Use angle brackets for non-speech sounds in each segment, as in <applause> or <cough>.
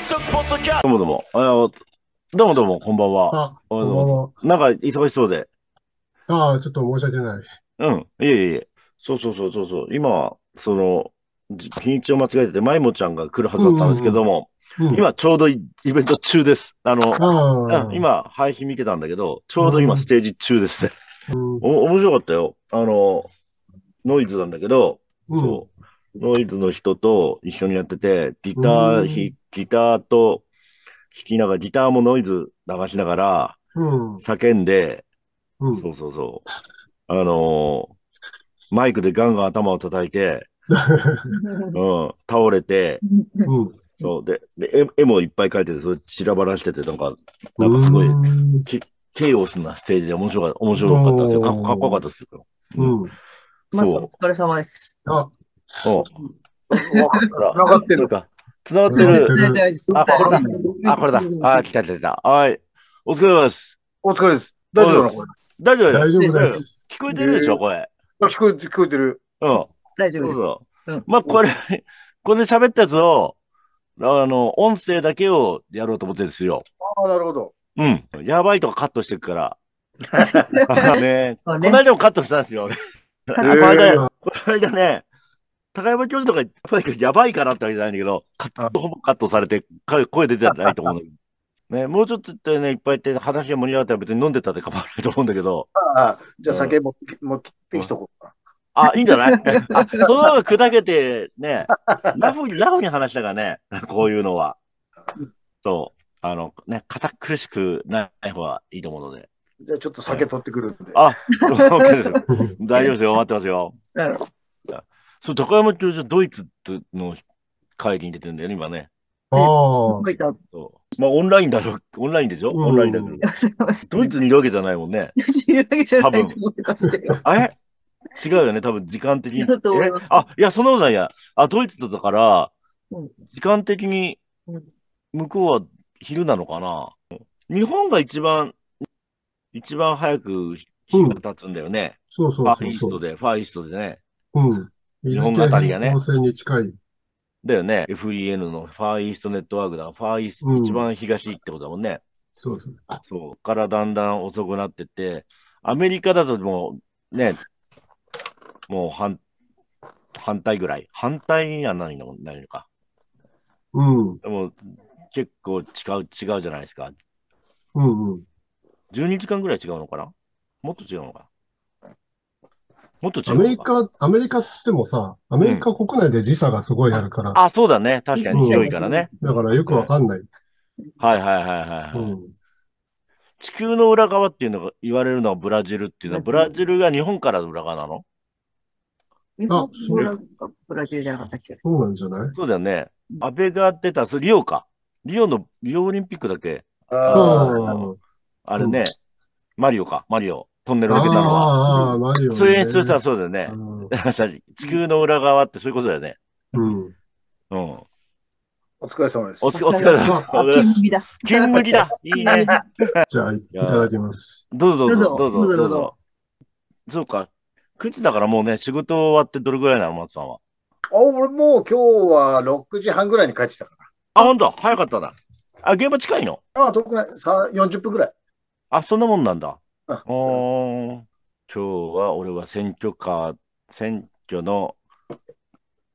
イトポッドキャストどうもどうも。あのどうもどうも、こんばんは。あ、こんばんは。なんか忙しそうで。ああ、ちょっと申し訳ない。うん。いえいえいえ。そうそうそうそうそう。今、その、じ日にちを間違えてて、まいもちゃんが来るはずだったんですけども、うん、今ちょうどイイベント中です。あの、ああ、うん今、配信見てたんだけど、ちょうど今うんステージ中ですね。うん、お、面白かったよ。あの、ノイズなんだけど、うん、そう。ノイズの人と一緒にやってて、ギタうんー、ひギターと弾きながら、ギターもノイズ流しながら、うん、叫んで、うん。そうそうそう。あのーマイクでガンガン頭を叩いて、<laughs> うん、倒れて、うん。そう、で、で絵絵もいっぱい描いてて、それ散らばらしてて、なんか、なんかすごい、うん。ケイオスなステージで面白かった、面白かったですよ。かっこよかったですよ。うん。マスそうお疲れ様です。あ、お繋がってる。か。繋がってる繋がって。るあ、これだ。あ、これだ。あ、来た来た来た。はい。お疲れ様です。お疲れです。大丈夫なの？こ大丈夫大丈夫大です。聞こえてるでしょ、これ。聞こえて、聞こえてる。うん。大丈夫です。そうそう。うんまあ、これ、これで喋ったやつを、あの、音声だけをやろうと思ってるんですよ。ああ、なるほど。うん。やばいとかカットしてるから。<laughs> ねこの間もカットしたんですよ。俺この間、この間ね、高山教授とかやっぱりやばいからってわけじゃないんだけど、カットほぼカットされて、か声出てないと思うんだけど。<laughs> ね、もうちょっとってね、いっぱい言って話が盛り上がったら別に飲んでたって構わないと思うんだけど、ああ、じゃあ酒持ってき、持ってきとこうかあ、いいんじゃない？<laughs> あ、その方が砕けて、ね、ラフに、ラフに話したからね、こういうのは。そう。あの、ね、堅苦しくない方がいいと思うので。な。じゃあちょっと酒取ってくるんで。あ、<laughs> OK です。大丈夫ですよ。待ってますよ。うんそう、高山教授、ドイツの会議に出てるんだよね、今ね。ああ、書いた。そう。まあ、オンラインだろう、オンラインでしょ？うんオンラインだけど。ドイツにいるわけじゃないもんね。知るわけじゃないと思いますけど。あれ違うよね、多分時間的に。違うと思いますえ？あ、いや、そんなことないや。あ、ドイツだからうん、時間的にうん、向こうは昼なのかな？日本が一番、一番早く日が経つんだよね。そうそファうそうそう。ーイーストで、ファーイーストでね。うん。日本語あたりがね温泉に近い。だよね。FEN のファーイーストネットワークだから、ファーイースト、うん一番東ってことだもんね。そうそう。そう。からだんだん遅くなってって、アメリカだともう、ね、もう反、反対ぐらい。反対にはないの、ないのか。うん。でも、結構違う、違うじゃないですか。うんうん。12時間ぐらい違うのかな？もっと違うのかもっと違アうのか。メリカ、アメリカっつってもさ、アメリカ国内で時差がすごいあるから、あ、そうだね。確かに広いからね。だからよくわかんない。はいはいはいはい、はいうん。地球の裏側っていうのが言われるのはブラジルっていうのは、ブブララジルが日本からの裏側なの？日本あそう。ブラブラジルじゃなかったっけ？そうなんじゃない？そうだよね。う。ん安倍が出た、それリオか。リオの、リオオリンピックだっけ？ああ、うんあれね、マリオか、マリオ。トンネルあ抜けたのは。ああ、マリオね。そういう演出したらそうだよね。地球の裏側ってそういうことだよね。うん。お疲れ様です。お疲れ様。あ、ピン麦だ。金麦だ。いいね。じゃあ、いただきます。どうぞどうぞ、どうぞ、そうか。9時だからもうね、仕事終わってどれぐらいなの、松さんは。あ、俺もう今日は6時半ぐらいに帰ってたからあ、ほんと早かったな。あ、現場近いの。あ、遠くない。40分ぐらい。あ、そんなもんなんだ。うんおー今日は俺は選挙カー、選挙の、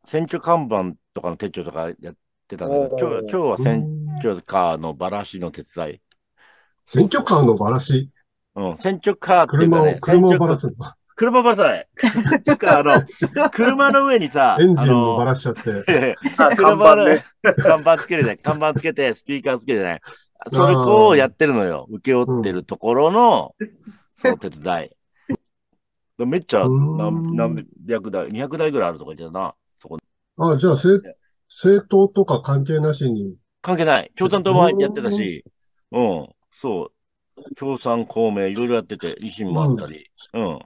選挙看板とかの手帳とかやってたんだけど、今日今日は選挙カーのバラシの手伝い。選挙カーのバラシ、うん、選挙カーっていう車を、かね、車を選挙バラすの？車バラさない。選挙カーの、<laughs> 車の上にさ、エンジンもあのバラしちゃって。あ、<laughs> 看板ね。看板つけるね。看板つけて、スピーカーつけるね。それこうやってるのよ。請け負ってるところの、その手伝い。めっちゃうん何何百台、200台ぐらいあるとか言ってたな。そこ。あじゃあ、政、政党とか関係なしに、関係ない。共産党もやってたし、うん、そう。共産、公明、いろいろやってて、維新もあったり。うん。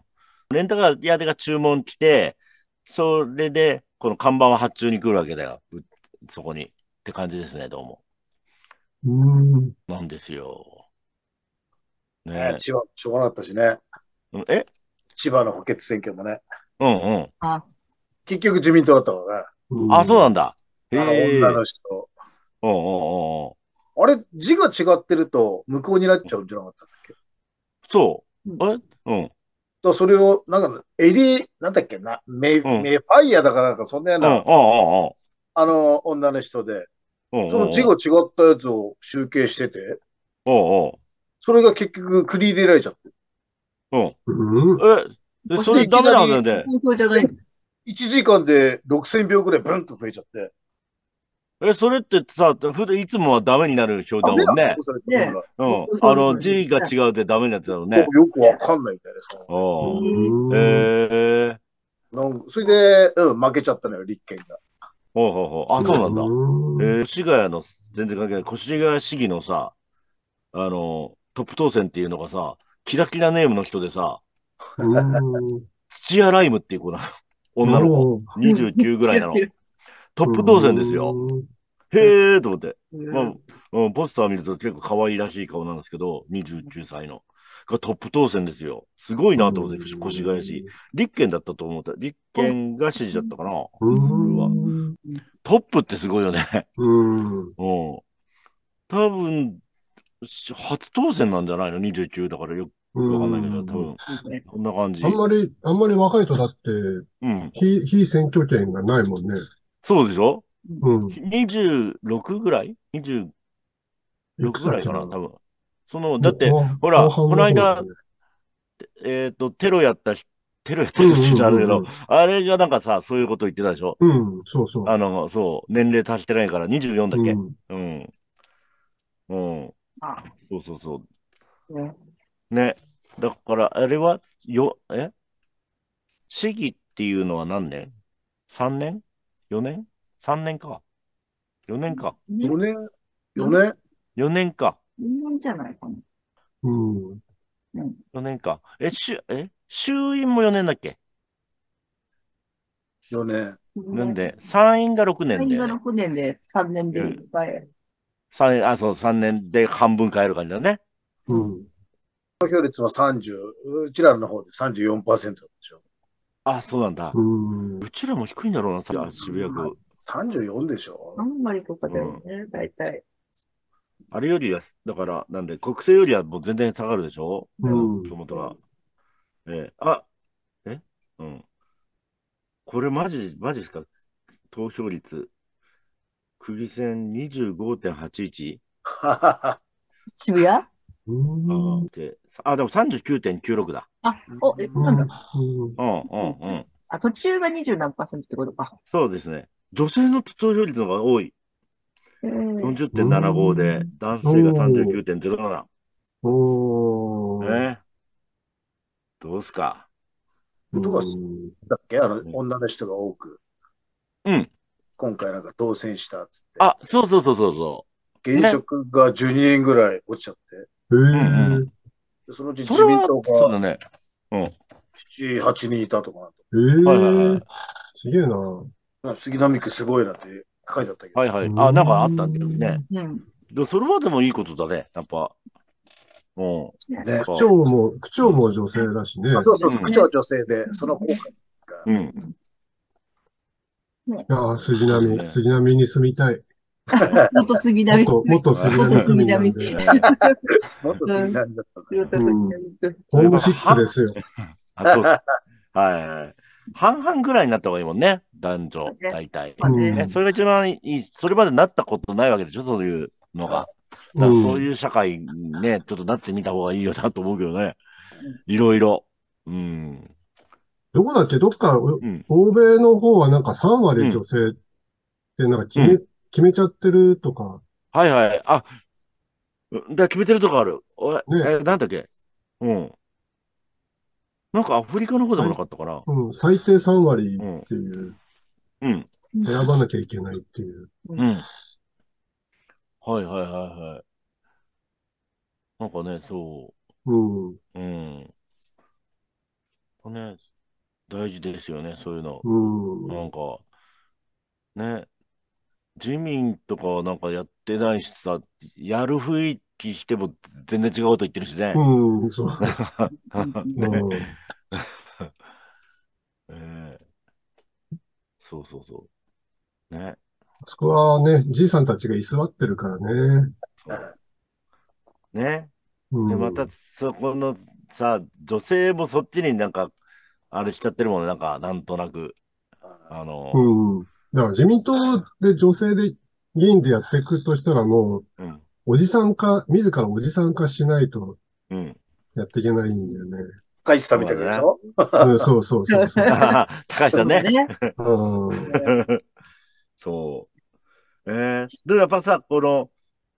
レンタカー屋が注文来て、それで、この看板は発注に来るわけだよ。うそこに。って感じですね、どうも。うーん。なんですよ。ねね千葉、しょうがなかったしね。え？え千葉の補欠選挙もね。うんうん。あ、結局自民党だったからね。うんあ、そうなんだ。へあのえ。女の人。うんうんうんうん字が違ってると無効になっちゃうんじゃなかったんだっけ？そうう。んあれうん。らそれを、なんか、エリー、なんだっけな、メイ、うんメイファイヤーだからなんかそんなよううん。うん。な、うん。あの、女の人で、うん。うん。その字が違ったやつを集計してて、うん。うん。それが結局繰り入れられちゃって。うん。うん。え、でそれダメなんだよね。投票じゃない。1時間で6000秒ぐらいブンと増えちゃって。え、それってさ、ふだいつもはダメになる表だもんねねうん。あの、字が違うでダメになってたのね。よくわかんないみたいなさ。うん。うんええ。なんそれで、うん、負けちゃったのよ、立憲が。ほうほうほう。あ、そうなんだ。うんえー、越谷の、全然関係ない、越谷市議のさ、あの、トップ当選っていうのがさ、キラキラネームの人でさ、うん土屋ライムっていう子なの。女の子。29ぐらいなの。トップ当選ですよ。。へーと思って。まあ、うん、ポスター見ると結構可愛らしい顔なんですけど、29歳の。がトップ当選ですよ。すごいなと思って、越谷市。立憲だったと思った。立憲が支持だったかな。うん。トップってすごいよね。うん。うん。多分、し初当選なんじゃないの ?29 だからよくわかんないけど、多分、こんな感じ。あんまり、あんまり若い人だって、うん。非、非選挙権がないもんね。そうでしょ？うん。?26 ぐらい ?26 いくつぐらいかな、多分。その、だって、ほらこの間えっ、と、テロやった人、テロやった人って言っちゃあるけどうんうん、あれがなんかさ、そういうこと言ってたでしょ？うん、そうそう。あの、そう、年齢足してないから24だっけ？うんうん。うん。あそうそうそう。ねね。だから、あれは、よ、え？市議っていうのは何年 ?3 年 ?4 年 ?3 年か。4年か。4年 ?4 年？4年か。人間じゃないかな。うん。4年か。え、しゅ、え？衆院も4年だっけ ?4 年。なんで、参院が6年参院がだよね。6年で3年でいっぱい。三あ、そう、3年で半分変える感じだね。うん。投票率は30、うちらの方で34%でしょ。あ、そうなんだ。うん。うちらも低いんだろうな、さ渋谷区。34でしょあんまりとかだよね、大体。あれよりは、だから、なんで、国政よりはもう全然下がるでしょ？うん。熊本は。ええあ、え？うん。これマジ、マジですか？投票率。区議選25.81。<laughs> 渋谷？あ、うん。であ、でも39.96だ。お、え、なんだ？うん、うん、うん。あ、途中が20何パーセントってことか。そうですね。女性の投票率の方が多い。えー、40.75で、男性が39.07。おー。ね。どうすか？どうがうんだっけ？あの、女の人が多く。うん。今回なんか当選したっつって。あ、そうそうそうそうそ現職が12人ぐらい落ちちゃって。へうんえ。でそのうち自民党、がそうだね。7、8人いたとかへえ。はいはいはい。すげえな。な。杉並区すごいなって書いてあったけど。はいはい。あ、なんかあったんだけどね。うん。でそれはでもいいことだね。やっぱ。うん。ね。区長も、区長も女性だしね。あそうそうう、ん区長女性で、その効果が。うん。ああ、杉並、杉並に住みたい。<laughs> 元杉並。元、元杉並住みなんで。もっと杉並だった。ホームシックですよ。あ、そう。はいはい。半々ぐらいになった方がいいもんね。男女、ね大体。それが一番いい。それまでなったことないわけでしょ？そういうのが。そういう社会にね、ちょっとなってみた方がいいよなと思うけどね。いろいろ。うん。どこだっけ？どっか、ん欧米の方はなんか3割女性ってなんか決め、う決めちゃってるとか。はいはい。あ、だ決めてるとこある。ねえ、なんだっけ？うん。なんかアフリカの方でもなかったかな。うん、最低3割っていう、うん。選ばなきゃいけないっていう。うん。はいはいはいはい。なんかね、そうん、う。うん。ね、大事ですよね、そういうの。うん、なんか、ね、自民とかはなんかやってないしさ、やる雰囲気しても全然違うこと言ってるしね。うん、そう。<laughs> ねうんええ <laughs> そうそうそう。ね。そこはね、じいさんたちが居座ってるからね。ね。うんで、また、そこのさ、女性もそっちになんか、あれしちゃってるもんね。なんか、なんとなく。あの、うん。だから自民党で女性で議員でやっていくとしたらもう、うん。おじさん化、自らおじさん化しないとうん。やっていけないんだよね。深石さんみたいなでしょ？うん、そうそうそうそう。<laughs> 高橋さんね。ね。うん <laughs> そう。えー、でもやっぱさ、この、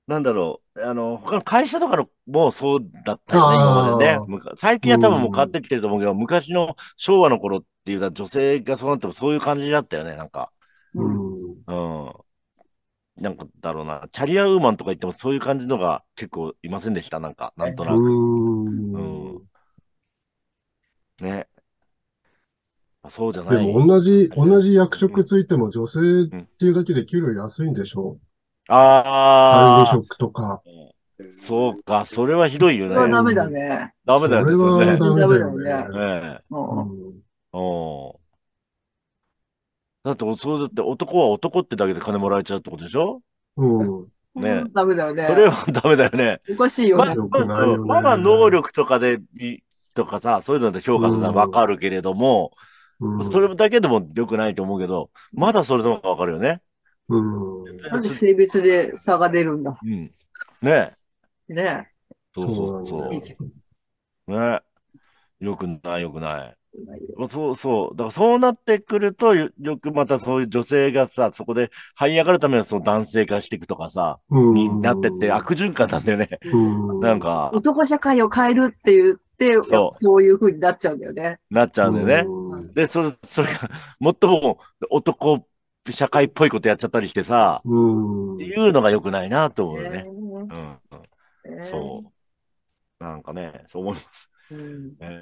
なんだろう、あの、他の会社とかのもそうだったよね、今までね。最近は多分もう変わってきてると思うけど、昔の昭和の頃っていうのは女性がそうなってもそういう感じだったよね、なんか。うん。うん。なんかだろうな、キャリアウーマンとか言ってもそういう感じのが結構いませんでした、なんか、なんとなく。うん。ね。あそうじゃない。でも同じ、同じ役職ついても女性っていうだけで給料安いんでしょ管理ああ、職とか。そうか、それはひどいよそれ。ダメだね。ダメだよね、それはダメだよダメだよね。ええ。もうんおだって、そうだって男は男ってだけで金もらえちゃうってことでしょ？うん。う。ねダメだよね。それはダメだよね。おかしいよまね。まだ能力とかでとかさ、そういうので評価するのはわかるけれども、うん。それだけでも良くないと思うけど、まだそれの方がわかるよね。うん。なんで性別で差が出るんだ。うん。ねね。そうそうそうそう。ねよくない、よくない。そうそう。だからそうなってくると、よよくまたそういう女性がさ、そこで這い上がるためのその男性化していくとかさ、うんになってって悪循環なんだよね。うん。なんか、男社会を変えるって言って、そうそういう風になっちゃうんだよね。なっちゃうんだよね。うんで、それ、それが、最 <laughs> も男社会っぽいことやっちゃったりしてさ、うん。っていうのが良くないなと思うよね。ねうん。うんねそう。なんかね、そう思います。うんえー